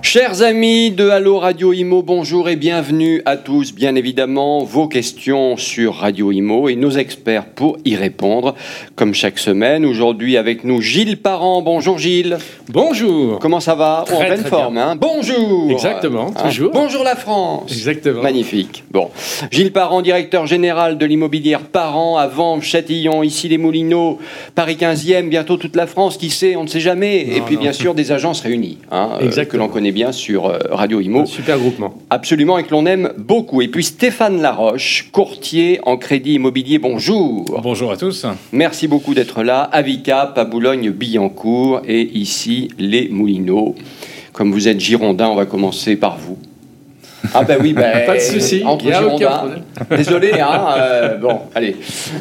Chers amis de Allo Radio Imo, bonjour et bienvenue à tous. Bien évidemment, vos questions sur Radio Imo et nos experts pour y répondre, comme chaque semaine. Aujourd'hui avec nous Gilles Parent. Bonjour Gilles. Bonjour. Comment ça va? Très, En pleine très forme, hein? Bonjour. Exactement, Hein? toujours. Bonjour la France. Exactement. Magnifique. Bon, Gilles Parent, directeur général de l'immobilière Parent à Vanves, Châtillon, ici les Moulineaux, Paris 15e, bientôt toute la France, qui sait, on ne sait jamais. et puis non. bien sûr des agences réunies, hein, euh, que Exactement. l'on connaît bien sur euh, Radio Imo. Un super groupement. Absolument, et que l'on aime beaucoup. Et puis Stéphane Laroche, courtier en crédit immobilier, bonjour. Bonjour à tous. Merci beaucoup d'être là. Avicap à Boulogne-Billancourt et ici les Moulineaux. Comme vous êtes girondin, on va commencer par vous. Ah ben oui, ben, Pas de souci, entre y a girondins. Désolé, hein. euh, bon, allez.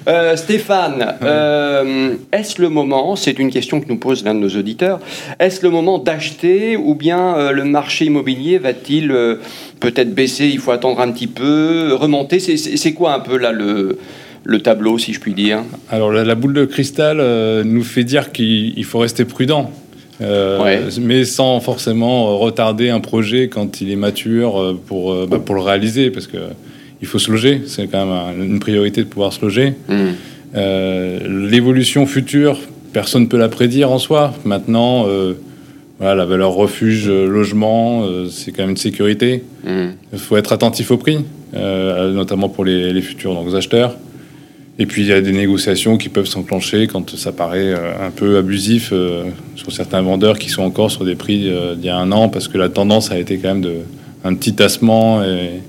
Euh, Stéphane, euh, est-ce le moment, c'est une question que nous pose l'un de nos auditeurs, est-ce le moment d'acheter ou bien euh, le marché immobilier va-t-il euh, peut-être baisser, il faut attendre un petit peu, remonter C'est- C'est c'est quoi un peu là le, le tableau, si je puis dire? Alors la, la boule de cristal euh, nous fait dire qu'il il faut rester prudent, euh, Ouais. mais sans forcément euh, retarder un projet quand il est mature euh, pour, bah, pour le réaliser, parce que il faut se loger, c'est quand même un- une priorité de pouvoir se loger. Euh, L'évolution future, personne ne peut la prédire en soi. Maintenant, euh, voilà, la valeur refuge, logement, c'est quand même une sécurité. Hmm. Il faut être attentif au prix, notamment pour les, les futurs donc, acheteurs. Et puis il y a des négociations qui peuvent s'enclencher quand ça paraît euh, un peu abusif euh, sur certains vendeurs qui sont encore sur des prix euh, d'il y a un an, parce que la tendance a été quand même de un petit tassement et,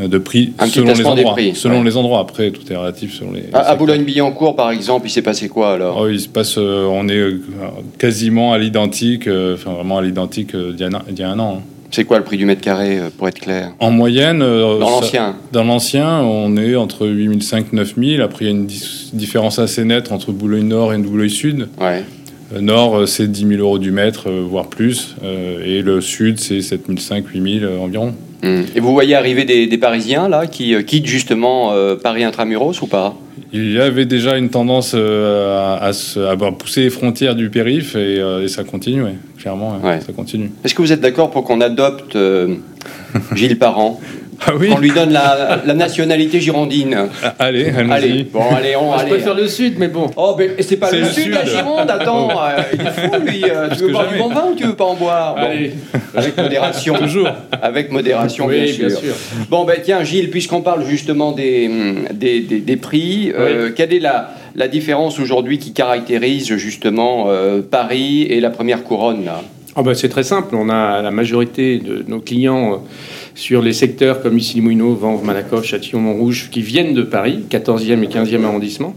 de prix Un selon les endroits. prix, selon ouais. les endroits. Après, tout est relatif selon les. À. Boulogne-Billancourt, par exemple, il s'est passé quoi alors? Oh, il se passe, euh, on est quasiment à l'identique, euh, enfin vraiment à l'identique euh, d'il y, a un- d'il y a un an. hein. C'est quoi le prix du mètre carré, euh, pour être clair? En moyenne, euh, Dans l'ancien Dans l'ancien, on est entre 8500 et 9000. Après, il y a une différence assez nette entre Boulogne-Nord et Boulogne-Sud. Ouais. Euh, Nord, euh, c'est 10 000 euros du mètre, euh, voire plus. Et le Sud, c'est 7500, 8000 euh, environ. Hmm. Et vous voyez arriver des, des Parisiens là qui euh, quittent justement euh, Paris intramuros ou pas? Il y avait déjà une tendance euh, à, à se- à pousser les frontières du périph' et, et ça continue, ouais, clairement, ouais, ça continue. Est-ce que vous êtes d'accord pour qu'on adopte Gilles Parent? Ah oui Qu'on lui donne la, la nationalité girondine Ah, Allez. Allez, bon, allez, on Je allez. préfère le sud, mais bon. Oh, mais c'est pas le le sud, sud. la Gironde, attends, euh, il est fou lui. euh, tu veux boire du bon vin ou tu veux pas en boire Bon, Allez. Avec modération. Toujours. Avec modération, Oui, bien, sûr. bien sûr. Bon, ben tiens, Gilles, puisqu'on parle justement des, des, des- des prix, euh, quelle est la, la différence aujourd'hui qui caractérise justement euh, Paris et la première couronne là? Ah bah, c'est très simple. On a la majorité de nos clients euh, sur les secteurs comme ici les Moulineaux, Vanves, Malakoff, Châtillon, Montrouge, qui viennent de Paris, 14e et 15e arrondissement.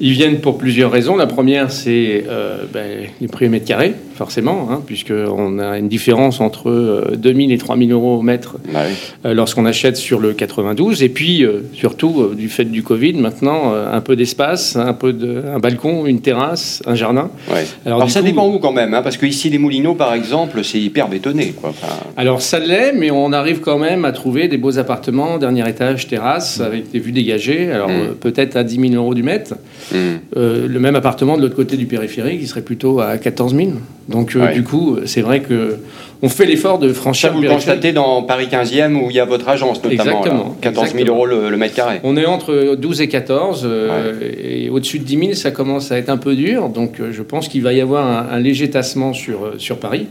Ils viennent pour plusieurs raisons. La première, c'est euh, ben, les prix au mètre carré, forcément, hein, puisqu'on a une différence entre euh, 2000 et 3000 euros au mètre Bah oui. euh, lorsqu'on achète sur le 92. Et puis, euh, surtout, euh, du fait du Covid, maintenant, un peu d'espace, un peu de, un balcon, une terrasse, un jardin. Ouais. Alors, ça coup- dépend où quand même, hein, parce que ici les Moulineaux par exemple, c'est hyper bétonné. Quoi. Enfin, Alors ça l'est, mais on arrive quand même à trouver des beaux appartements, dernier étage, terrasse, avec des vues dégagées. Alors Mm. peut-être à 10 000 euros du mètre. Euh, le même appartement de l'autre côté du périphérique, il serait plutôt à 14 000. Donc euh, Ouais. du coup, c'est vrai que on fait l'effort de Ça, franchir vous le constatez dans Paris 15e où il y a votre agence notamment. Exactement, là. 14 000 exactement. euros le, le mètre carré. On est entre 12 et 14, euh, et au-dessus de 10 000, ça commence à être un peu dur. Donc, euh, je pense qu'il va y avoir un, un léger tassement sur, euh, sur Paris.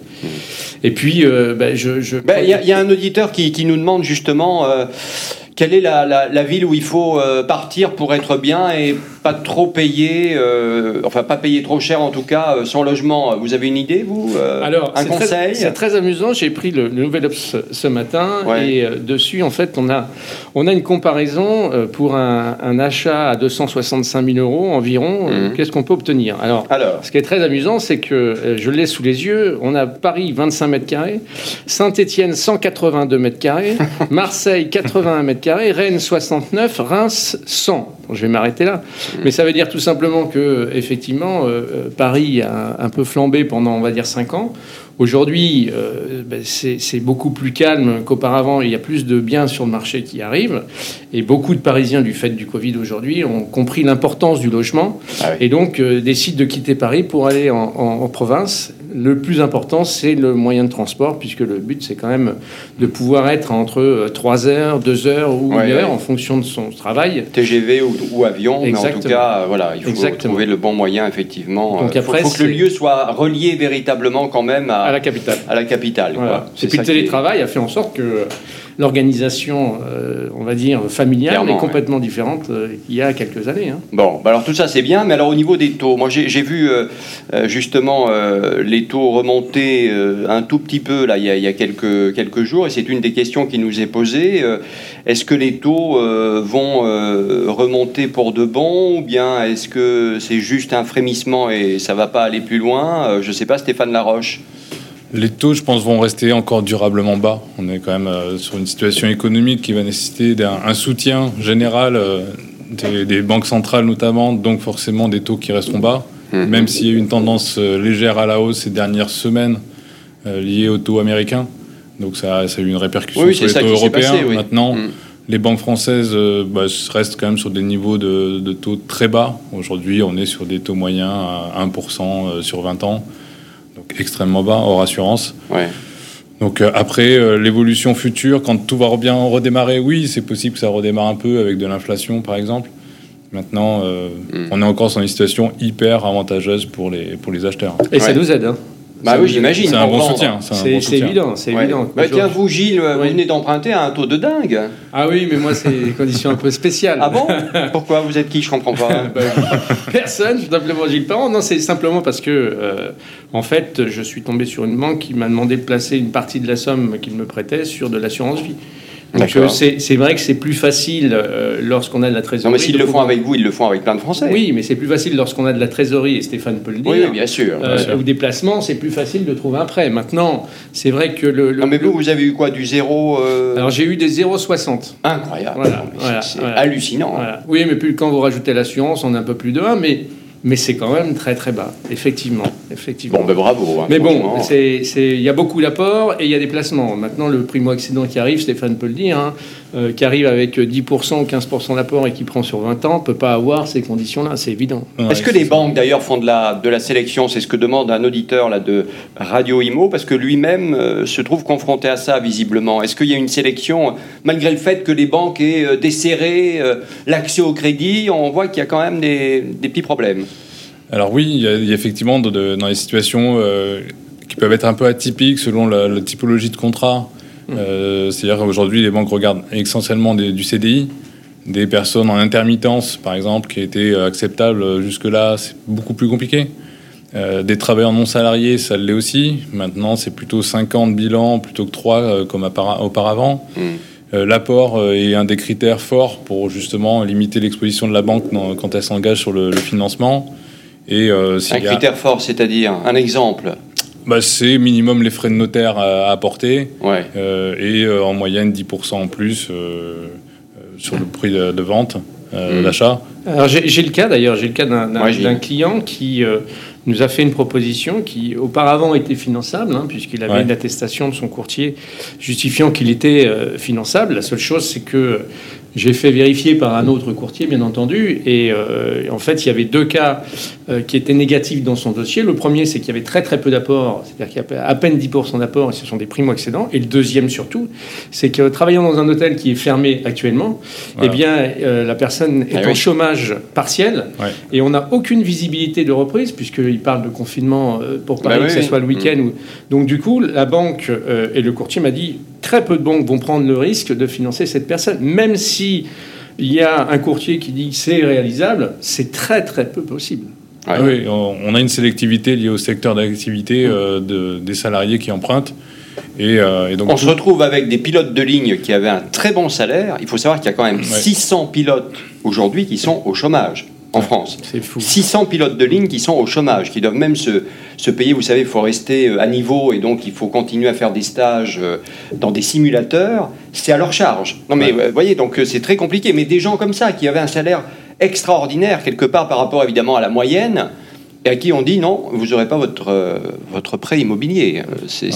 Et puis, ben, je. Ben, Il y, a- il y a un auditeur qui, qui nous demande justement quelle est la, la- la ville où il faut partir pour être bien et pas trop payer, euh, enfin pas payer trop cher en tout cas, euh, son logement. Vous avez une idée, vous euh, Alors, Un conseil? C'est très amusant. J'ai pris le, le Nouvel Obs ce, matin Ouais. et euh, dessus, en fait, on a, on a une comparaison pour un, un achat à 265 000 euros environ. Mhm. Qu'est-ce qu'on peut obtenir? Alors, Alors, ce qui est très amusant, c'est que je l'ai sous les yeux. On a Paris 25 mètres carrés, Saint-Étienne 182 mètres carrés, Marseille 81 mètres carrés, Rennes 69, Reims 100. Je vais m'arrêter là. Mais ça veut dire tout simplement que, effectivement, Paris a un peu flambé pendant, on va dire, 5 ans. Aujourd'hui, euh, ben, c'est beaucoup plus calme qu'auparavant. Il y a plus de biens sur le marché qui arrivent. Et beaucoup de Parisiens, du fait du Covid aujourd'hui, ont compris l'importance du logement. Ah et donc euh, décident de quitter Paris pour aller en, province. Le plus important, c'est le moyen de transport, puisque le but, c'est quand même de pouvoir être entre 3 euh, heures, 2 heures ou 1 heure en fonction de son travail. TGV ou, avion, mais en tout cas, voilà, il faut trouver le bon moyen, effectivement. Donc il faut, faut que le lieu soit relié véritablement quand même à à la capitale. À la capitale. Et puis le télétravail a fait en sorte que l'organisation, euh, on va dire, familiale est complètement différente euh, il y a quelques années. Hein. Bon, bah alors tout ça c'est bien, mais alors au niveau des taux, moi j'ai vu euh, justement les taux remonter un tout petit peu là il y a, quelques, quelques jours, et c'est une des questions qui nous est posée. est-ce que les taux vont remonter pour de bon, ou bien est-ce que c'est juste un frémissement et ça va pas aller plus loin Je sais pas, Stéphane Laroche. Les taux, je pense, vont rester encore durablement bas. On est quand même euh, sur une situation économique qui va nécessiter un, soutien général euh, des, banques centrales notamment, donc forcément des taux qui resteront bas, mhm. même s'il y a eu une tendance euh, légère à la hausse ces dernières semaines liée aux taux américains. Donc ça, a eu une répercussion sur les taux européens. Maintenant, mhm. les banques françaises bah, restent quand même sur des niveaux de, de taux très bas. Aujourd'hui, on est sur des taux moyens à 1% sur 20 ans donc extrêmement bas hors assurance. Donc euh, après euh, l'évolution future, quand tout va bien redémarrer, oui, c'est possible que ça redémarre un peu avec de l'inflation, par exemple. Maintenant, euh, mm. on est encore dans une situation hyper avantageuse pour les, pour les acheteurs. Et ça nous aide. Hein. Bah oui, j'imagine. C'est un bon soutien. C'est évident, c'est évident. Bah tiens, vous, Gilles, vous venez d'emprunter à un taux de dingue. Ah oui, mais moi, c'est des conditions un peu spéciales. Ah bon? Pourquoi? Vous êtes qui? Je comprends pas. Bah personne, je suis simplement Gilles Parent. Non, c'est simplement parce que, euh, en fait, je suis tombé sur une banque qui m'a demandé de placer une partie de la somme qu'il me prêtait sur de l'assurance vie. Donc euh, c'est vrai que c'est plus facile euh, lorsqu'on a de la trésorerie. Non, mais s'ils le font avec vous, ils le font avec plein de Français. Oui, mais c'est plus facile lorsqu'on a de la trésorerie, et Stéphane peut le dire. Oui, bien sûr. Euh, Ou des placements, c'est plus facile de trouver un prêt. Maintenant, c'est vrai que le, Non, mais vous, vous avez eu quoi Du zéro Alors j'ai eu des 0,60. Incroyable. Voilà, c'est hallucinant. Oui, mais plus quand vous rajoutez l'assurance, on est un peu plus de 1, mais mais c'est quand même très très bas, effectivement. effectivement. Bon, ben bravo. Hein, mais bon, il y a beaucoup d'apports et il y a des placements. Maintenant, le primo-accident qui arrive, Stéphane peut le dire, hein, euh, qui arrive avec 10% ou 15% d'apport et qui prend sur 20 ans, peut pas avoir ces conditions-là, c'est évident. Est-ce que les banques d'ailleurs font de la, de la sélection? C'est ce que demande un auditeur là, de Radio Imo, parce que lui-même euh, se trouve confronté à ça visiblement. Est-ce qu'il y a une sélection, malgré le fait que les banques aient euh, desserré l'accès au crédit, on voit qu'il y a quand même des, des petits problèmes? Alors oui, il y a, effectivement dans les situations qui peuvent être un peu atypiques selon la, la typologie de contrat. Euh, c'est-à-dire qu'aujourd'hui, les banques regardent essentiellement du CDI, des personnes en intermittence, par exemple, qui étaient acceptables jusque-là, c'est beaucoup plus compliqué. Euh, des travailleurs non salariés, ça l'est aussi. Maintenant, c'est plutôt 5 ans de bilan plutôt que 3 euh, comme auparavant. Mm. L'apport est un des critères forts pour justement limiter l'exposition de la banque quand elle s'engage sur le, financement. Et, un critère fort, c'est-à-dire un exemple bah, C'est minimum les frais de notaire à, apporter euh, et euh, en moyenne 10% en plus euh, sur le prix de, vente, mmh. d'achat. J'ai le cas d'ailleurs, j'ai le cas d'un client qui nous a fait une proposition qui auparavant était finançable, hein, puisqu'il avait une attestation de son courtier justifiant qu'il était finançable. La seule chose, c'est que j'ai fait vérifier par un autre courtier, bien entendu, et euh, en fait, il y avait deux cas euh, qui étaient négatifs dans son dossier. Le premier, c'est qu'il y avait très très peu d'apports, c'est-à-dire qu'il y a à peine 10% d'apports, et ce sont des primo-accédants. Et le deuxième, surtout, c'est que travaillant dans un hôtel qui est fermé actuellement, eh bien, euh, la personne est ah en chômage partiel, et on n'a aucune visibilité de reprise, puisqu'il parle de confinement pour Paris, bah que ce soit le week-end. Mmh. Ou... Donc, du coup, la banque et le courtier m'a dit très peu de banques vont prendre le risque de financer cette personne, même si il y a un courtier qui dit que c'est réalisable, c'est très très peu possible. Ah oui, on a une sélectivité liée au secteur d'activité euh, de, des salariés qui empruntent. Et, euh, donc, on se retrouve avec des pilotes de ligne qui avaient un très bon salaire. Il faut savoir qu'il y a quand même 600 pilotes aujourd'hui qui sont au chômage en France. C'est fou. 600 pilotes de ligne qui sont au chômage, qui doivent même se, se payer. Vous savez, il faut rester euh, à niveau et donc il faut continuer à faire des stages euh, dans des simulateurs. C'est à leur charge. Non mais vous voyez, donc euh, c'est très compliqué. Mais des gens comme ça qui avaient un salaire extraordinaire quelque part par rapport évidemment à la moyenne et à qui on dit non, vous n'aurez pas votre, euh, votre prêt immobilier. Euh, C'est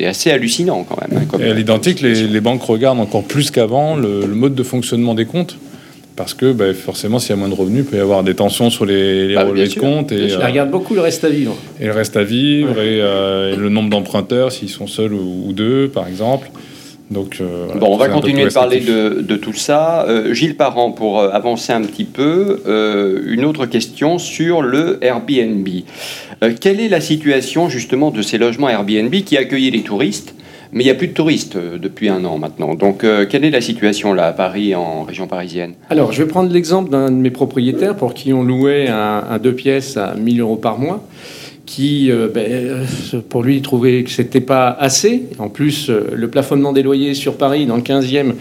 Ouais. assez hallucinant quand même. hein, comme- Et à l'identique, les, les banques regardent encore plus qu'avant le, le mode de fonctionnement des comptes. Parce que bah, forcément, s'il y a moins de revenus, il peut y avoir des tensions sur les, les Ah, relevés bien de compte et, euh, regarde beaucoup le reste à vivre. et le reste à vivre et, euh, et le nombre d'emprunteurs, s'ils sont seuls ou, ou deux, par exemple. Donc, euh, voilà, Bon, on va continuer de parler de, de tout ça. Euh, Gilles Parent, pour euh, avancer un petit peu, euh, une autre question sur le Airbnb. Euh, quelle est la situation justement de ces logements Airbnb qui accueillaient les touristes mais il n'y a plus de touristes euh, depuis un an maintenant. Donc, euh, quelle est la situation là à Paris, en région parisienne? Alors, je vais prendre l'exemple d'un de mes propriétaires pour qui on louait un, un deux pièces à 1000 euros par mois, qui, euh, ben, pour lui, trouvait que c'était pas assez. En plus, le plafonnement des loyers sur Paris, dans le 15e,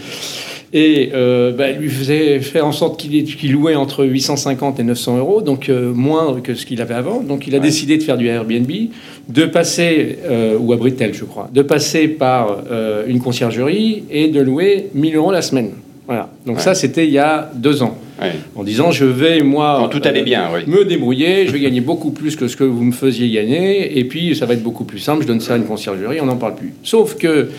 et euh, ben, lui faisait faire en sorte qu'il louait entre 850 et 900 euros, donc euh, moins que ce qu'il avait avant. Donc, il a Ouais. décidé de faire du Airbnb, de passer, euh, ou à Britel, je crois, de passer par euh, une conciergerie et de louer 1000 euros la semaine. Voilà. Donc Ouais. ça, c'était il y a deux ans. Ouais. En disant, je vais, moi, Quand tout allait euh, bien, oui. me débrouiller, je vais gagner beaucoup plus que ce que vous me faisiez gagner, et puis ça va être beaucoup plus simple, je donne ça à une conciergerie, on n'en parle plus. Sauf que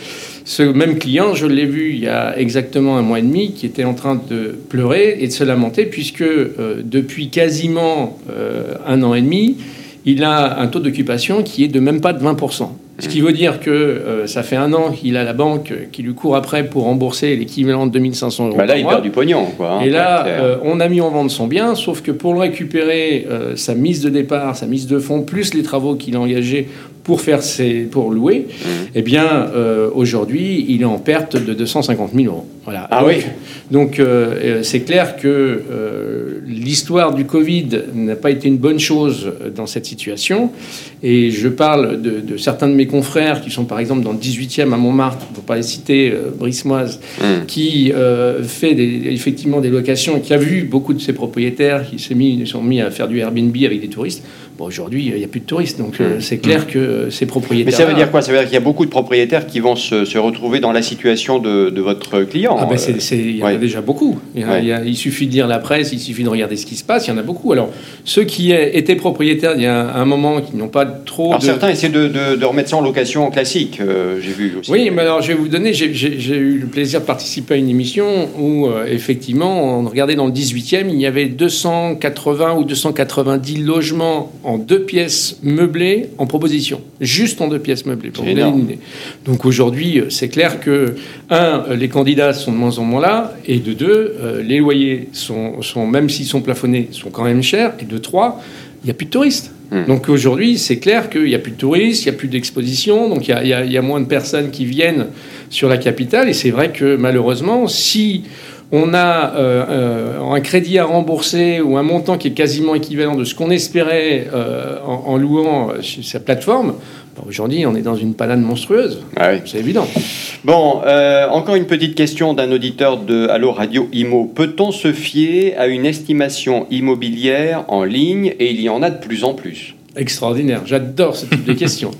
ce même client, je l'ai vu il y a exactement un mois et demi, qui était en train de pleurer et de se lamenter, puisque euh, depuis quasiment un an et demi, il a un taux d'occupation qui est de même pas de 20%. Ce qui veut dire que euh, ça fait un an qu'il a la banque qui lui court après pour rembourser l'équivalent de 2500 euros. Bah là, par il mois. perd du pognon. Quoi, hein, Et là, euh, on a mis en vente son bien, sauf que pour le récupérer, euh, sa mise de départ, sa mise de fonds, plus les travaux qu'il a engagés pour faire ses, pour louer, Mhm. eh bien, euh, aujourd'hui, il est en perte de 250 000 euros. Voilà. Ah donc, oui. Donc, euh, euh, c'est clair que euh, l'histoire du Covid n'a pas été une bonne chose dans cette situation. Et je parle de, de certains de mes confrères qui sont, par exemple, dans le 18e à Montmartre, pour pas les citer, Brismoise, Hum. qui fait des- effectivement des locations et qui a vu beaucoup de ses propriétaires qui s'est mis, sont mis à faire du Airbnb avec des touristes. Bon, aujourd'hui, il n'y a plus de touristes, donc euh, c'est clair que euh, ces propriétaires. Mais ça veut dire quoi? Ça veut dire qu'il y a beaucoup de propriétaires qui vont se, se retrouver dans la situation de, de votre client. Ah ben euh, il y en ouais. a déjà beaucoup. Il, y a- Ouais. il y a- il suffit de lire la presse, il suffit de regarder ce qui se passe, il y en a beaucoup. Alors, ceux qui étaient propriétaires il y a un moment, qui n'ont pas trop Alors de... certains essaient de, de- de remettre ça en location classique, euh, j'ai vu aussi. Oui, mais alors je vais vous donner, j'ai- eu le plaisir de participer à une émission où euh, effectivement, on regardait dans le 18e, il y avait 280 ou 290 logements en deux pièces meublées en proposition. Juste en deux pièces meublées, pour vous une idée. Donc aujourd'hui, euh, c'est clair que, un, euh, les candidats sont de moins en moins là, et de deux, euh, les loyers, sont, sont, même s'ils sont plafonnés, sont quand même chers, et de trois, il n'y a plus de touristes. Hmm. Donc aujourd'hui, c'est clair qu'il n'y a plus de touristes, il n'y a plus d'exposition, donc il y y y a moins de personnes qui viennent sur la capitale. Et c'est vrai que malheureusement, si on a euh, euh, un crédit à rembourser ou un montant qui est quasiment équivalent de ce qu'on espérait euh, en, en louant sur sa plateforme, bah, aujourd'hui on est dans une panade monstrueuse. Ah oui. C'est évident. Bon, euh, encore une petite question d'un auditeur de Allo Radio Imo. Peut-on se fier à une estimation immobilière en ligne? Et il y en a de plus en plus. Extraordinaire. J'adore ce type de questions.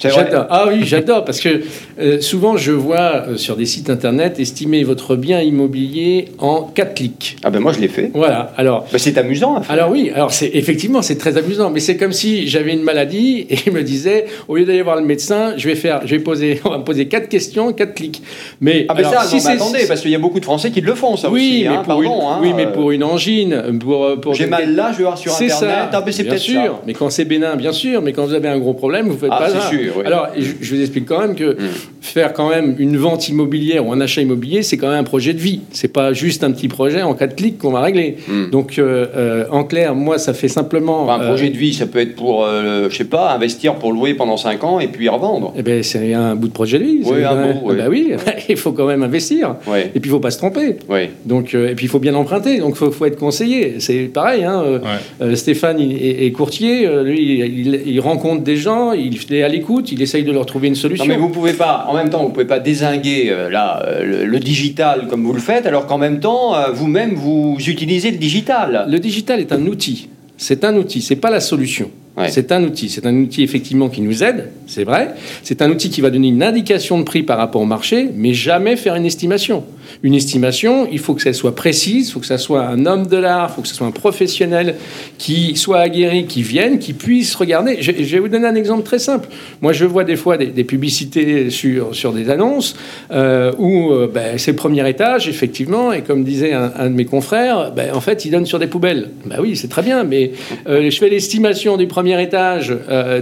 C'est J'adore. Ah oui, j'adore parce que euh, souvent je vois euh, sur des sites internet estimer votre bien immobilier en 4 clics. Ah ben moi je l'ai fait. Voilà. Alors, Ben, c'est amusant. à faire. alors oui, alors c'est effectivement c'est très amusant, mais c'est comme si j'avais une maladie et il me disait au lieu d'aller voir le médecin, je vais faire, je vais poser, on va me poser quatre questions, quatre clics. Mais Ah ben alors, ça, si non, mais c'est- attendez, parce qu'il y a beaucoup de Français qui le font, ça oui, aussi. mais hein, pour une, hein, oui, mais euh, pour une angine, pour, pour J'ai mal là, je vais voir sur c'est Internet. ça, Ah ben c'est bien sûr. ça. Mais quand c'est bénin, bien sûr. Mais quand vous avez un gros problème, vous faites Ah, pas c'est ça. sûr, oui. Alors, je, je vous explique quand même que Mm. faire quand même une vente immobilière ou un achat immobilier, c'est quand même un projet de vie. C'est pas juste un petit projet en quatre clics qu'on va régler. Mm. Donc, euh, euh, en clair, moi, ça fait simplement. Enfin, un euh, projet de vie, ça peut être pour, euh, je sais pas, investir pour louer pendant 5 ans et puis revendre. eh ben, c'est un bout de projet de vie. Oui, un euh, bout, oui. Bah oui, il faut quand même investir. Oui, Et puis, il faut pas se tromper. oui. Donc, euh, et puis, il faut bien emprunter. Donc, il faut, faut être conseillé. C'est pareil. Hein, euh, Ouais. Euh, Stéphane est, courtier, euh, lui il, il rencontre des gens, il est à l'écoute, il essaye de leur trouver une solution. Non mais vous pouvez pas, en même temps, vous pouvez pas désinguer euh, là euh, le, le digital comme vous le faites, alors qu'en même temps, euh, vous-même vous utilisez le digital. Le digital est un outil. C'est un outil, c'est pas la solution. Ouais. C'est un outil, c'est un outil effectivement qui nous aide, c'est vrai. C'est un outil qui va donner une indication de prix par rapport au marché, mais jamais faire une estimation. Une estimation, il faut que ça soit précise, il faut que ça soit un homme de l'art, il faut que ce soit un professionnel qui soit aguerri, qui vienne, qui puisse regarder. Je, vais vous donner un exemple très simple. Moi, je vois des fois des, publicités sur, sur des annonces euh, où euh, ben, c'est le premier étage, effectivement, et comme disait un, de mes confrères, ben, en fait, ils donnent sur des poubelles. Ben oui, c'est très bien, mais euh, je fais l'estimation du premier étage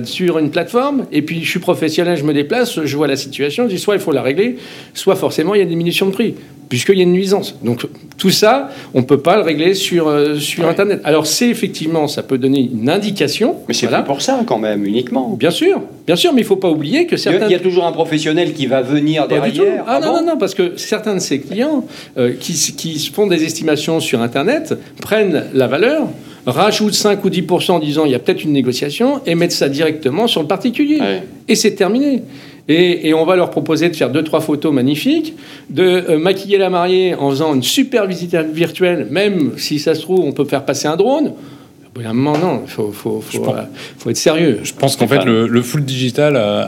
sur une plateforme, et puis je suis professionnel, je me déplace, je vois la situation, je dis soit il faut la régler, soit forcément il y a une diminution de prix puisqu'il y a une nuisance. Donc tout ça, on ne peut pas le régler sur, euh, sur Ouais. Internet. Alors c'est effectivement, ça peut donner une indication. Mais c'est voilà. pour ça quand même, uniquement. Bien sûr, bien sûr, mais il ne faut pas oublier que certains... il y a toujours un professionnel qui va venir Pas derrière. Ah, non, bon non, non, parce que certains de ces clients euh, qui, qui font des estimations sur Internet prennent la valeur, rajoutent 5 ou 10% en disant il y a peut-être une négociation et mettent ça directement sur le particulier. Ouais. Et c'est terminé. Et, et on va leur proposer de faire deux, trois photos magnifiques, de euh, maquiller la mariée en faisant une super visite virtuelle, même si ça se trouve, on peut faire passer un drone. Au bout d'un moment, non, il faut, faut, faut, Je pense- euh, faut être sérieux. Je pense qu'en fait, le, le full digital euh,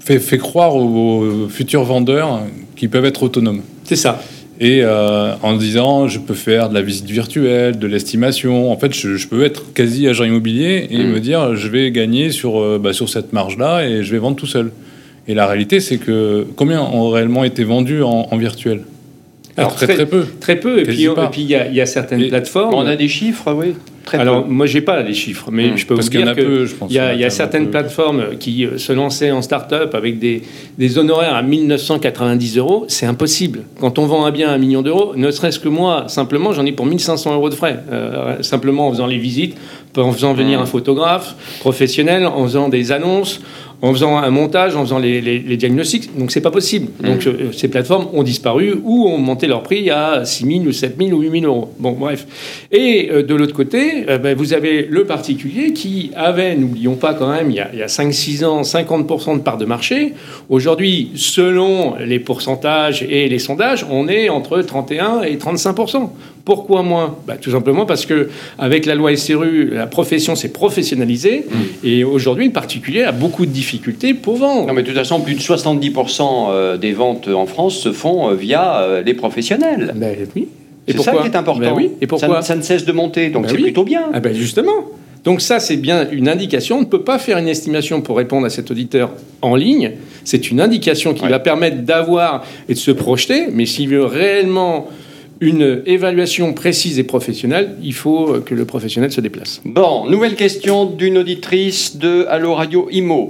fait, fait croire aux, aux futurs vendeurs qu'ils peuvent être autonomes. C'est ça. Et euh, en disant, je peux faire de la visite virtuelle, de l'estimation. En fait, je, je peux être quasi agent immobilier et Mm. me dire, je vais gagner sur, bah, sur cette marge-là et je vais vendre tout seul. Et la réalité, c'est que combien ont réellement été vendus en, en virtuel? Alors, très, très- très peu. Très peu. Et puis, et pas. puis il y, a- il y a certaines Et- plateformes. On a des chiffres, oui. Très Alors, peu. moi, j'ai pas les chiffres, mais Hmm. je peux Parce vous qu'il y en dire a que peu, je pense. il y a, y a certaines peu. plateformes qui euh, se lançaient en start-up avec des, des honoraires à 1990 euros. C'est impossible. Quand on vend un bien à un million d'euros, ne serait-ce que moi, simplement, j'en ai pour 1500 euros de frais. Euh, simplement en faisant les visites, en faisant venir Hmm. un photographe professionnel, en faisant des annonces, en faisant un montage, en faisant les, les- les diagnostics. Donc, c'est pas possible. Hmm. Donc, euh, ces plateformes ont disparu ou ont monté leur prix à 6 000 ou 7 000 ou 8 000 euros. Bon, bref. Et euh, de l'autre côté, euh, ben, vous avez le particulier qui avait, n'oublions pas quand même, il y a, il y a 5-6 ans, 50% de part de marché. Aujourd'hui, selon les pourcentages et les sondages, on est entre 31 et 35%. Pourquoi moins Bah, Tout simplement parce que avec la loi SRU, la profession s'est professionnalisée et aujourd'hui, le particulier a beaucoup de difficultés pour vendre. Non, mais de toute façon, plus de 70% euh, des ventes en France se font euh, via euh, les professionnels. Ben oui. C'est ça qui est important. Ben oui. Et pourquoi? Ça, ça ne cesse de monter, donc Ben c'est oui. plutôt bien. Ah ben justement. Donc ça, c'est bien une indication. On ne peut pas faire une estimation pour répondre à cet auditeur en ligne. C'est une indication qui Ouais. va permettre d'avoir et de se projeter. Mais s'il veut réellement une évaluation précise et professionnelle, il faut que le professionnel se déplace. Bon, nouvelle question d'une auditrice de Allo Radio Imo.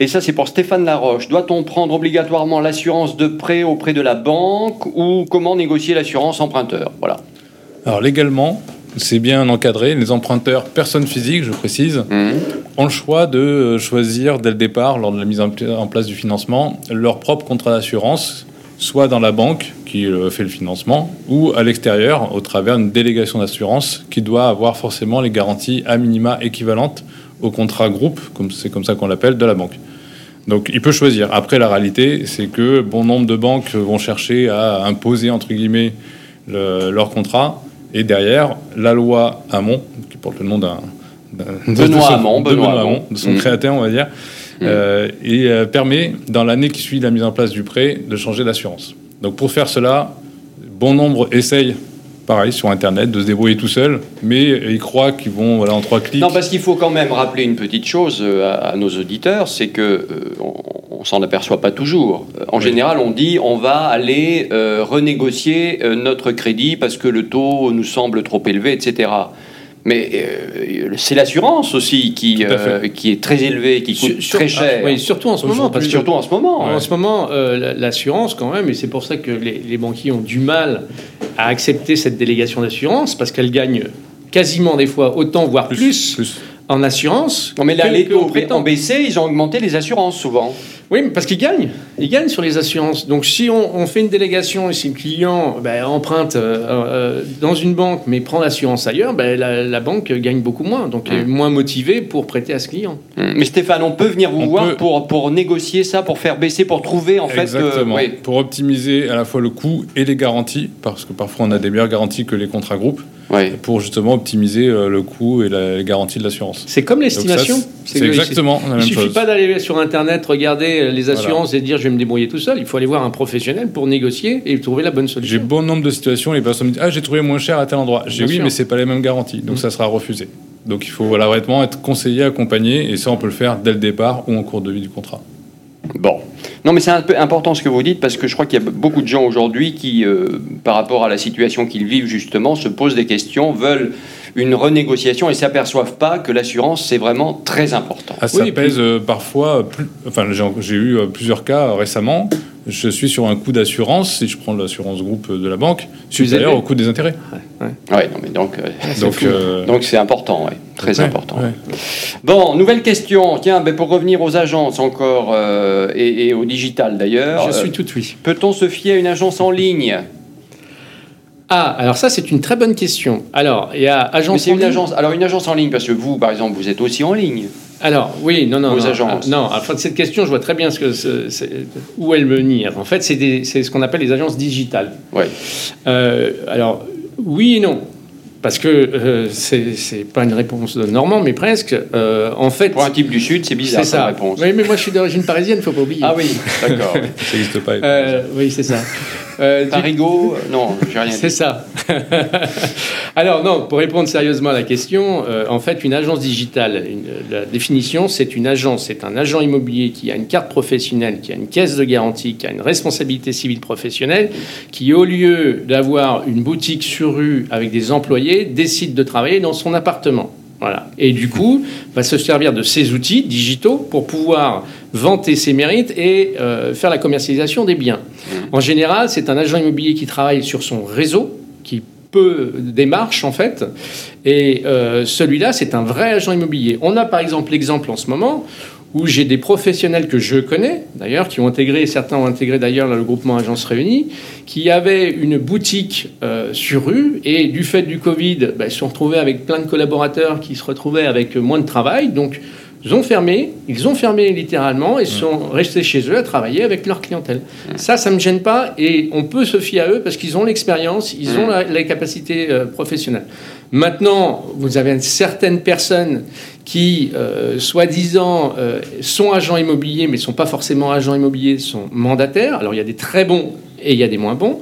Et ça, c'est pour Stéphane Laroche. Doit-on prendre obligatoirement l'assurance de prêt auprès de la banque ou comment négocier l'assurance emprunteur? Voilà. Alors légalement, c'est bien encadré. Les emprunteurs, personnes physiques, je précise, ont le choix de choisir dès le départ, lors de la mise en place du financement, leur propre contrat d'assurance, soit dans la banque qui euh, fait le financement, ou à l'extérieur, au travers d'une délégation d'assurance qui doit avoir forcément les garanties à minima équivalentes au contrat groupe, comme c'est comme ça qu'on l'appelle, de la banque. Donc il peut choisir. Après, la réalité, c'est que bon nombre de banques vont chercher à imposer, entre guillemets, le- leur contrat. Et derrière, la loi Hamon, qui porte le nom d'un... Benoît Benoît Benoît Hamon. Hamon, de son Mm. créateur, on va dire, Mm. euh, et euh, permet, dans l'année qui suit la mise en place du prêt, de changer d'assurance. Donc pour faire cela, bon nombre essayent, pareil, sur Internet, de se débrouiller tout seul, mais ils croient qu'ils vont, voilà, en trois clics... Non, parce qu'il faut quand même rappeler une petite chose euh, à, à nos auditeurs, c'est que euh, on, on s'en aperçoit pas toujours. Euh, En Oui. général, on dit on va aller euh, renégocier euh, notre crédit parce que le taux nous semble trop élevé, etc. Mais euh, c'est l'assurance aussi qui, euh, qui est très élevée, qui coûte Sur- très cher. ah, oui, surtout en ce moment, parce que Surtout en ce moment. En ce moment, euh, la- l'assurance, quand même, et c'est pour ça que les, les banquiers ont du mal à accepter cette délégation d'assurance, parce qu'elle gagne quasiment des fois autant, voire plus, plus. en assurance. Non, mais là, les taux ont baissé, ils ont augmenté les assurances souvent. Oui, parce qu'ils gagnent. Ils gagnent sur les assurances. Donc, si on, on fait une délégation et si le client ben, emprunte euh, euh, dans une banque mais prend l'assurance ailleurs, ben, la, la banque gagne beaucoup moins. Donc, elle est moins motivée pour prêter à ce client. Mais Stéphane, on peut venir vous On voir peut. pour, pour négocier ça, pour faire baisser, pour trouver en fait. euh, Exactement. oui. Pour optimiser à la fois le coût et les garanties, parce que parfois on a des meilleures garanties que les contrats groupes. Ouais. pour justement optimiser euh, le coût et la, garantie de l'assurance. C'est comme l'estimation. C'est exactement la Il même suffit chose. pas d'aller sur Internet, regarder euh, les assurances et dire je vais me débrouiller tout seul. Il faut aller voir un professionnel pour négocier et trouver la bonne J'ai solution. bon nombre de situations, les personnes me disent Ah, j'ai trouvé moins cher à tel endroit. J'ai oui, sûr. mais c'est pas les mêmes garanties, donc Mm. ça sera refusé. Donc il faut voilà, vraiment être conseillé, accompagné, et ça on peut le faire dès le départ ou en cours de vie du contrat. Bon. Non, mais c'est un peu important ce que vous dites parce que je crois qu'il y a beaucoup de gens aujourd'hui qui, euh, par rapport à la situation qu'ils vivent justement, se posent des questions, veulent une renégociation et s'aperçoivent pas que l'assurance c'est vraiment très important. Ah, ça Oui, puis- pèse euh, parfois, plus, enfin j'ai eu euh, plusieurs cas euh, récemment. Je suis sur un coût d'assurance, si je prends l'assurance groupe de la banque, supérieur au coût des intérêts. Ouais, non, mais donc euh, Donc, fou. euh, donc c'est important, ouais, très ouais, important. ouais. Bon, nouvelle question. Tiens, ben, pour revenir aux agences encore euh, et, et au digital d'ailleurs. Je suis euh, tout oui. Peut-on se fier à une agence en ligne? Ah, alors ça c'est une très bonne question. Alors il y a Mais agence. c'est une ligne. agence. Alors une agence en ligne parce que vous, par exemple, vous êtes aussi en ligne. Alors, oui, non, non. Aux non, agences. ah, Non, à la fin de cette question, je vois très bien ce que c'est- c'est- où elle venir. En fait, c'est des- c'est ce qu'on appelle les agences digitales. Ouais. Euh, alors, oui et non. Parce que euh, c'est c'est pas une réponse de Normand, mais presque. Euh, en fait, Pour un type du Sud, c'est bizarre c'est ça. réponse. Oui, mais moi, je suis d'origine parisienne, faut pas oublier. Ah oui, d'accord. Ça n'existe pas. Euh, oui, c'est ça. Euh, du- Tarigo, euh, non, j'ai rien C'est ça. Alors non, pour répondre sérieusement à la question, euh, en fait, une agence digitale, une- la définition, c'est une agence, c'est un agent immobilier qui a une carte professionnelle, qui a une caisse de garantie, qui a une responsabilité civile professionnelle, qui au lieu d'avoir une boutique sur rue avec des employés, décide de travailler dans son appartement. Voilà. Et du coup, va se servir de ces outils digitaux pour pouvoir vanter ses mérites et euh, faire la commercialisation des biens. En général, c'est un agent immobilier qui travaille sur son réseau, qui peu démarche en fait. Et euh, celui-là, c'est un vrai agent immobilier. On a par exemple l'exemple en ce moment où j'ai des professionnels que je connais, d'ailleurs, qui ont intégré, certains ont intégré d'ailleurs le groupement Agences Réunies, qui avaient une boutique euh, sur rue et du fait du Covid, ben, ils se sont retrouvés avec plein de collaborateurs qui se retrouvaient avec moins de travail. Donc, ils ont fermé, ils ont fermé littéralement et sont restés chez eux à travailler avec leur clientèle. Ça, ça ne me gêne pas et on peut se fier à eux parce qu'ils ont l'expérience, ils ont la, la capacité euh, professionnelle. Maintenant, vous avez certaines personnes qui, euh, soi-disant, euh, sont agents immobiliers, mais ne sont pas forcément agents immobiliers, sont mandataires. Alors, il y a des très bons et il y a des moins bons.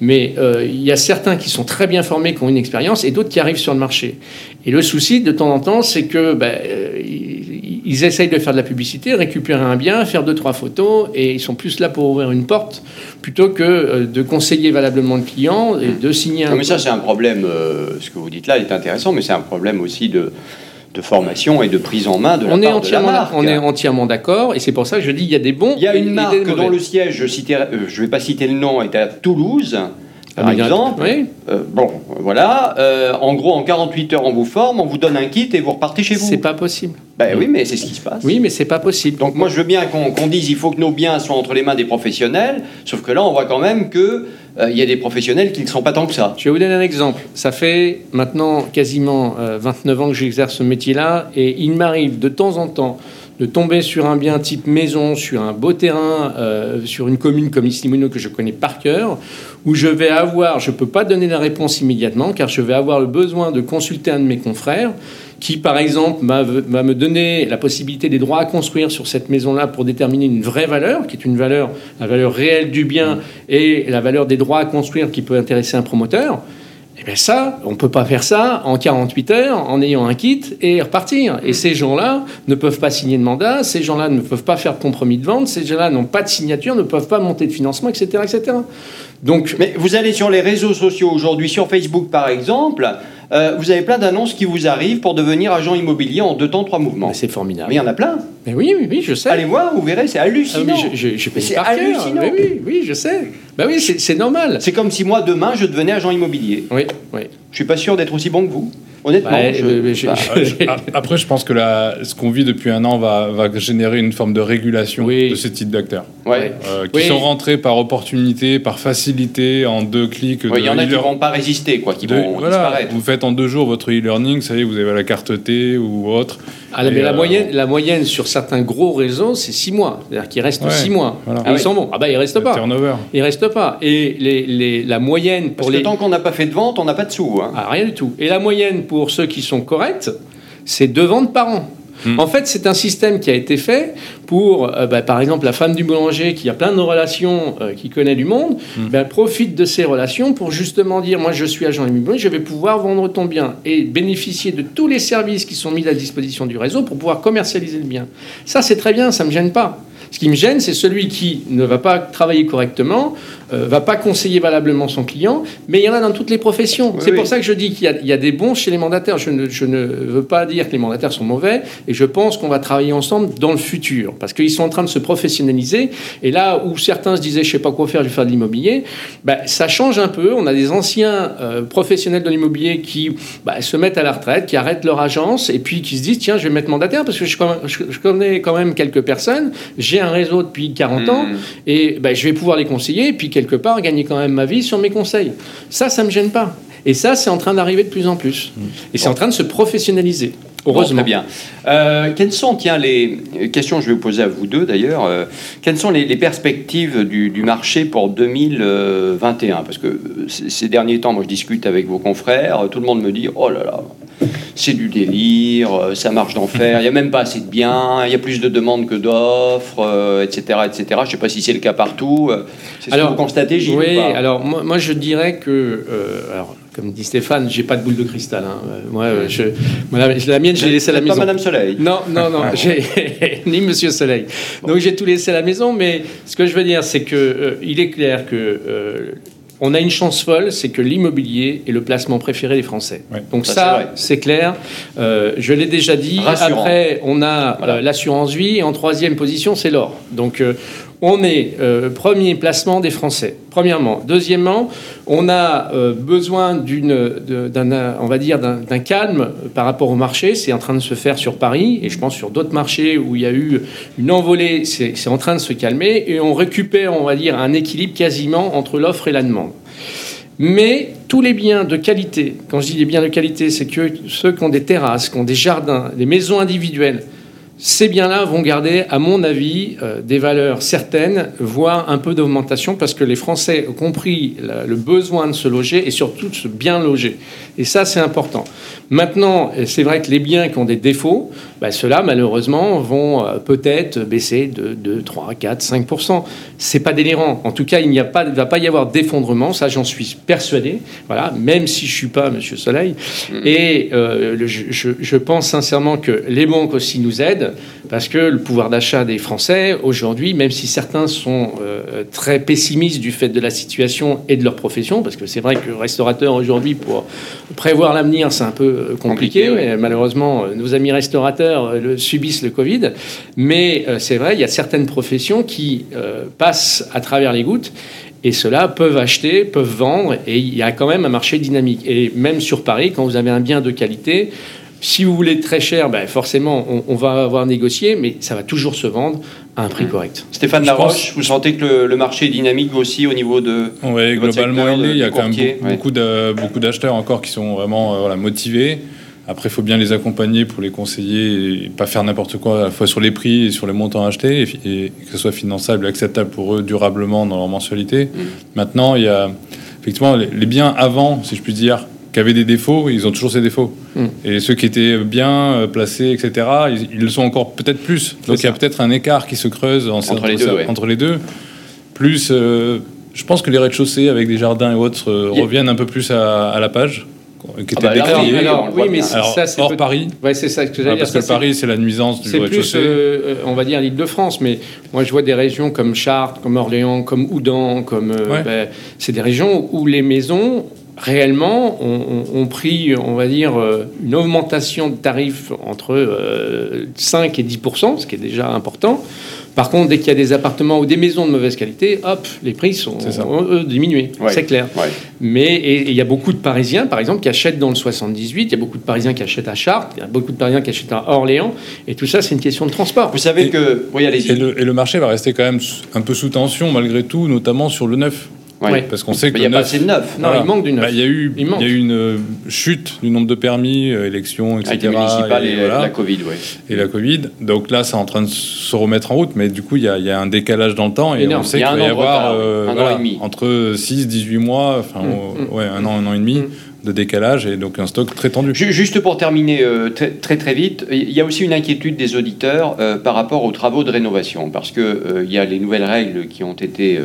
Mais euh, il y a certains qui sont très bien formés, qui ont une expérience, et d'autres qui arrivent sur le marché. Et le souci, de temps en temps, c'est que ben, ils, essayent de faire de la publicité, récupérer un bien, faire deux, trois photos, et ils sont plus là pour ouvrir une porte, plutôt que euh, de conseiller valablement le client et de signer un... Non, mais ça, c'est un problème. euh, ce que vous dites là est intéressant, mais c'est un problème aussi de, de formation et de prise en main de la on, est part de la entièrement, marque. on est entièrement d'accord, et c'est pour ça que je dis il y a des bons. Il y a une marque dont le siège, je ne vais pas citer le nom, est à Toulouse, par Ah, exemple. Oui. Euh, bon, voilà. euh, en gros, en 48 heures, on vous forme, on vous donne un kit et vous repartez chez vous. C'est pas possible. Ben oui, mais c'est ce qui se passe. Oui, mais c'est pas possible. Donc moi, je veux bien qu'on dise il faut que nos biens soient entre les mains des professionnels, sauf que là, on voit quand même que euh, il y a des professionnels qui ne sont pas tant que ça. Je vais vous donner un exemple. Ça fait maintenant quasiment euh, 29 ans que j'exerce ce métier-là et il m'arrive de temps en temps de tomber sur un bien type maison, sur un beau terrain, euh, sur une commune comme Islimino que je connais par cœur, où je vais avoir, je ne peux pas donner la réponse immédiatement car je vais avoir le besoin de consulter un de mes confrères qui, par exemple, va me donner la possibilité des droits à construire sur cette maison-là pour déterminer une vraie valeur, qui est une valeur, la valeur réelle du bien et la valeur des droits à construire qui peut intéresser un promoteur. Eh bien ça, on ne peut pas faire ça en 48 heures en ayant un kit et repartir. Et ces gens-là ne peuvent pas signer de mandat, ces gens-là ne peuvent pas faire de compromis de vente, ces gens-là n'ont pas de signature, ne peuvent pas monter de financement, etc. etc. Donc, Mais vous allez sur les réseaux sociaux aujourd'hui, sur Facebook par exemple, euh, vous avez plein d'annonces qui vous arrivent pour devenir agent immobilier en deux temps, trois mouvements. mais c'est formidable. Mais il y en a plein. Mais oui, oui, oui, je sais. Allez voir, vous verrez, c'est Ah oui, hallucinant. je, je, je paye C'est hallucinant. Mais oui, oui, je sais. Bah oui, c'est c'est normal. C'est comme si moi, demain, je devenais agent immobilier. Oui, oui. Je suis pas sûr d'être aussi bon que vous. Honnêtement, je- bah, Ah, Après, je pense que la, ce qu'on vit depuis un an va, va générer une forme de régulation Oui. de ce type d'acteurs. ouais. euh, qui Oui. sont rentrés par opportunité, par facilité, en deux clics. Ouais, Il y en a qui e-learn- vont pas résister, quoi, qui de- vont voilà, disparaître. vous faites en deux jours votre e-learning, ça y est, vous avez la carte T ou autre. Ah, mais la, euh, moyenne, la moyenne sur certains gros réseaux, c'est 6 mois. C'est-à-dire qu'ils restent Ouais, 6 mois. voilà. Ah ils oui. sont bons. Ah bah ils restent Le pas. turnover. Ils restent pas. Et les, les- la moyenne Parce pour que les... tant qu'on n'a pas fait de vente, on n'a pas de sous. hein. Ah, rien du tout. Et la moyenne pour ceux qui sont corrects, c'est deux ventes par an. Hmm. En fait, c'est un système qui a été fait pour, euh, bah, par exemple, la femme du boulanger qui a plein de relations, euh, qui connaît du monde, ben, profite de ces relations pour justement dire, moi je suis agent immobilier, je vais pouvoir vendre ton bien et bénéficier de tous les services qui sont mis à disposition du réseau pour pouvoir commercialiser le bien. Ça, c'est très bien, ça ne me gêne pas. Ce qui me gêne, c'est celui qui ne va pas travailler correctement, euh, va pas conseiller valablement son client, mais il y en a dans toutes les professions. Oui, c'est oui. pour ça que je dis qu'il y a- il y, a des bons chez les mandataires. Je ne, je ne veux pas dire que les mandataires sont mauvais, et je pense qu'on va travailler ensemble dans le futur, parce qu'ils sont en train de se professionnaliser. Et là où certains se disaient, je sais pas quoi faire, je vais faire de l'immobilier, ben, ça change un peu. On a des anciens euh, professionnels de l'immobilier qui bah, se mettent à la retraite, qui arrêtent leur agence, et puis qui se disent, tiens, je vais mettre mandataire, parce que je, je- je connais quand même quelques personnes, j'ai un réseau depuis 40 ans, Mhm. et ben, je vais pouvoir les conseiller, et puis quelque part gagner quand même ma vie sur mes conseils. Ça, ça me gêne pas. Et ça, c'est en train d'arriver de plus en plus. Et c'est en train de se professionnaliser. Bon, Heureusement. très bien. Euh, quelles sont, tiens, les questions que je vais vous poser à vous deux d'ailleurs, euh, quelles sont les, les perspectives du, du marché pour 2021 Parce que euh, ces derniers temps, moi je discute avec vos confrères, tout le monde me dit oh là là, c'est du délire, euh, ça marche d'enfer, il n'y a même pas assez de biens, il y a plus de demandes que d'offres, euh, etc., etc. Je ne sais pas si c'est le cas partout. euh, C'est ce que vous constatez, Gilles Oui, ou pas alors moi, moi, je dirais que, euh, alors, comme dit Stéphane, j'ai pas de boule de cristal. hein. Moi, je, moi, la, mienne, je l'ai laissée à la maison. Pas Madame Soleil. Non, non, non, j'ai ni Monsieur Soleil. Donc j'ai tout laissé à la maison, mais ce que je veux dire, c'est que euh, il est clair que on a une chance folle, c'est que l'immobilier est le placement préféré des Français. Ouais. Donc Ça, c'est vrai. ça, c'est clair. Euh, je l'ai déjà dit. Rassurant. Après, on a Voilà. euh, l'assurance vie et en troisième position, c'est l'or. Donc euh, on est euh, premier placement des Français. Premièrement. Deuxièmement, on a euh, besoin d'une, d'un, on va dire, d'un calme par rapport au marché. C'est en train de se faire sur Paris et je pense sur d'autres marchés où il y a eu une envolée. C'est, c'est en train de se calmer et on récupère, on va dire, un équilibre quasiment entre l'offre et la demande. Mais tous les biens de qualité, quand je dis les biens de qualité, c'est que ceux qui ont des terrasses, qui ont des jardins, des maisons individuelles, ces biens-là vont garder, à mon avis, euh, des valeurs certaines, voire un peu d'augmentation, parce que les Français ont compris le besoin de se loger et surtout de se bien loger. Et ça, c'est important. Maintenant, c'est vrai que les biens qui ont des défauts, bah, ceux-là, malheureusement, vont euh, peut-être baisser de 2, 3, 4, 5 C'est pas délirant. En tout cas, il n'y a pas, il va pas y avoir d'effondrement. Ça, j'en suis persuadé. Voilà, même si je suis pas Monsieur Soleil. Et euh, le- je, pense sincèrement que les banques aussi nous aident parce que le pouvoir d'achat des Français aujourd'hui, même si certains sont euh, très pessimistes du fait de la situation et de leur profession, parce que c'est vrai que restaurateur aujourd'hui pour prévoir l'avenir, c'est un peu compliqué. Compliqué, oui. mais malheureusement, nos amis restaurateurs euh, le, subissent le Covid. Mais euh, c'est vrai, il y a certaines professions qui euh, passent à travers les gouttes. Et ceux-là peuvent acheter, peuvent vendre, et il y a quand même un marché dynamique. Et même sur Paris, quand vous avez un bien de qualité, si vous voulez très cher, ben forcément, on, on va avoir négocié, mais ça va toujours se vendre à un prix correct. Stéphane Je Laroche, vous sentez que le, le marché est dynamique aussi au niveau de. Oui, globalement, secteur il, est. de- il y a quand même beaucoup, ouais. d'acheteurs encore qui sont vraiment euh, voilà, motivés. Après, il faut bien les accompagner pour les conseiller et pas faire n'importe quoi à la fois sur les prix et sur les montants achetés et, que ce soit finançable et acceptable pour eux durablement dans leur mensualité. Mm. Maintenant, il y a effectivement les, les biens avant, si je puis dire, qui avaient des défauts, ils ont toujours ces défauts. Mm. Et ceux qui étaient bien euh, placés, etc., ils, ils le sont encore peut-être plus. Donc il y a peut-être un écart qui se creuse en- Entre les deux, ouais. entre les deux. Plus, euh, je pense que les rez-de-chaussée avec des jardins et autres euh, reviennent un peu plus à, à la page, qui Ah bah était Alors, oui, décrié. alors, oui, mais Alors, ça, c'est hors Paris, Ouais, c'est ça que Ah, parce dire. que Ça, Paris, c'est la nuisance du C'est plus, rez-de-chaussée. euh, on va dire, l'île de France, mais moi je vois des régions comme Chartres, comme Orléans, comme Oudan, comme euh, Ouais. ben, c'est des régions où les maisons réellement ont, ont- ont pris, on va dire, euh, une augmentation de tarifs entre euh, 5 et 10% ce qui est déjà important, Par contre, dès qu'il y a des appartements ou des maisons de mauvaise qualité, hop, les prix sont eux, diminués. Ouais. C'est clair. Ouais. Mais il y a beaucoup de Parisiens, par exemple, qui achètent dans le 78. Il y a beaucoup de Parisiens qui achètent à Chartres. Il y a beaucoup de Parisiens qui achètent à Orléans. Et tout ça, c'est une question de transport. Vous savez Et- que. Oui, allez-y. Et le, et le marché va rester quand même un peu sous tension malgré tout, notamment sur le neuf. Ouais. Ouais. Parce qu'on sait que Il n'y a pas assez de neuf. Non, il manque du neuf. Bah, Il y a eu, Il manque. il y a eu une euh, chute du nombre de permis, euh, élections, etc. Avec les municipales et, voilà, la Covid, oui. et la Covid. Donc là, c'est en train de se remettre en route, mais du coup, il y a, il y a un décalage dans le temps et Énorme. on sait qu'il va y avoir euh, voilà, entre 6, 18 mois, enfin, Mm, au- mm. ouais, un an, un an et demi Mm. de décalage et donc un stock très tendu. Ju- Juste pour terminer euh, très, très très vite, il y a aussi une inquiétude des auditeurs euh, par rapport aux travaux de rénovation, parce que euh, il y a les nouvelles règles qui ont été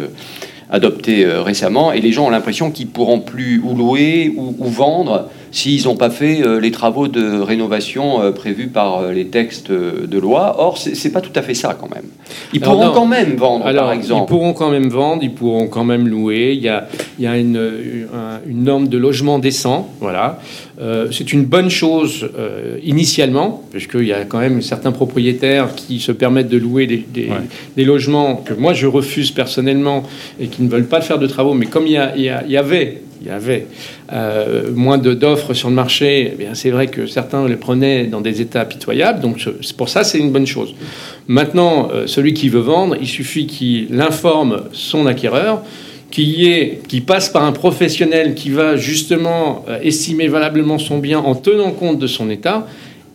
adoptées euh, récemment, et les gens ont l'impression qu'ils pourront plus ou louer ou, ou vendre s'ils n'ont pas fait euh, les travaux de rénovation euh, prévus par les textes de loi. Or, c'est pas tout à fait ça quand même. Ils Alors, pourront non. quand même vendre, Alors, par ils exemple. pourront quand même vendre, ils pourront quand même louer. Il y a, il y a une, un- une norme de logement décent. Voilà. Euh, c'est une bonne chose euh, initialement, puisqu'il y a quand même certains propriétaires qui se permettent de louer des, des- Ouais. des logements que moi je refuse personnellement et qui ne veulent pas faire de travaux. Mais comme il y, a- il y a- il y avait, il y avait euh, moins de- d'offres sur le marché, eh bien, c'est vrai que certains les prenaient dans des états pitoyables. Donc pour ça, c'est une bonne chose. Maintenant, euh, celui qui veut vendre, il suffit qu'il informe son acquéreur, qu'il y ait, qu'il passe par un professionnel qui va justement euh, estimer valablement son bien en tenant compte de son état,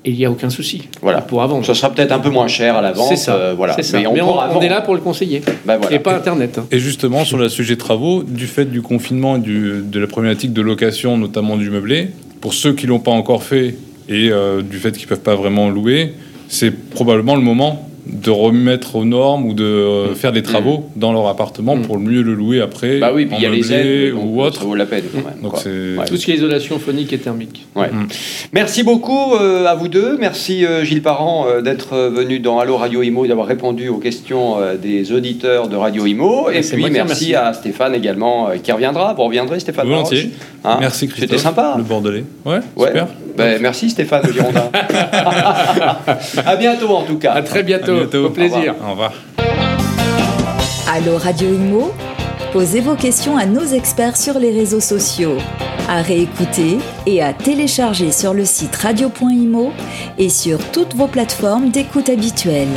et il n'y a aucun souci. Voilà. Il pourra vendre. Ça sera peut-être un peu moins cher à la vente. C'est ça. euh, voilà. c'est ça. Mais on, Mais on, pourra on vendre. est là pour le conseiller. Ben voilà. Et pas Internet. hein. Et justement, sur le sujet travaux, du fait du confinement et du- de la problématique de location, notamment du meublé, pour ceux qui l'ont pas encore fait et euh, du fait qu'ils peuvent pas vraiment louer, c'est probablement le moment de remettre aux normes ou de euh, faire des travaux dans leur appartement Mm. pour mieux le louer après, Bah oui, puis en il y a les aides ou autre. Ça vaut la peine quand même. Donc Ouais. Tout ce qui est isolation phonique et thermique. Ouais. Mm. Merci beaucoup euh, à vous deux. Merci euh, Gilles Parent euh, d'être venu dans Allo Radio Imo et d'avoir répondu aux questions euh, des auditeurs de Radio Imo. Et C'est puis merci à Stéphane également euh, qui reviendra. Vous reviendrez Stéphane Volontiers. Hein? Merci Christophe. C'était sympa. Le Bordelais. Ouais, Ouais. super. Ben, merci Stéphane le Girondin. à bientôt en tout cas. À très bientôt. À bientôt. Au plaisir. Au revoir. Allô Radio Imo Posez vos questions à nos experts sur les réseaux sociaux. À réécouter et à télécharger sur le site radio.imo et sur toutes vos plateformes d'écoute habituelles.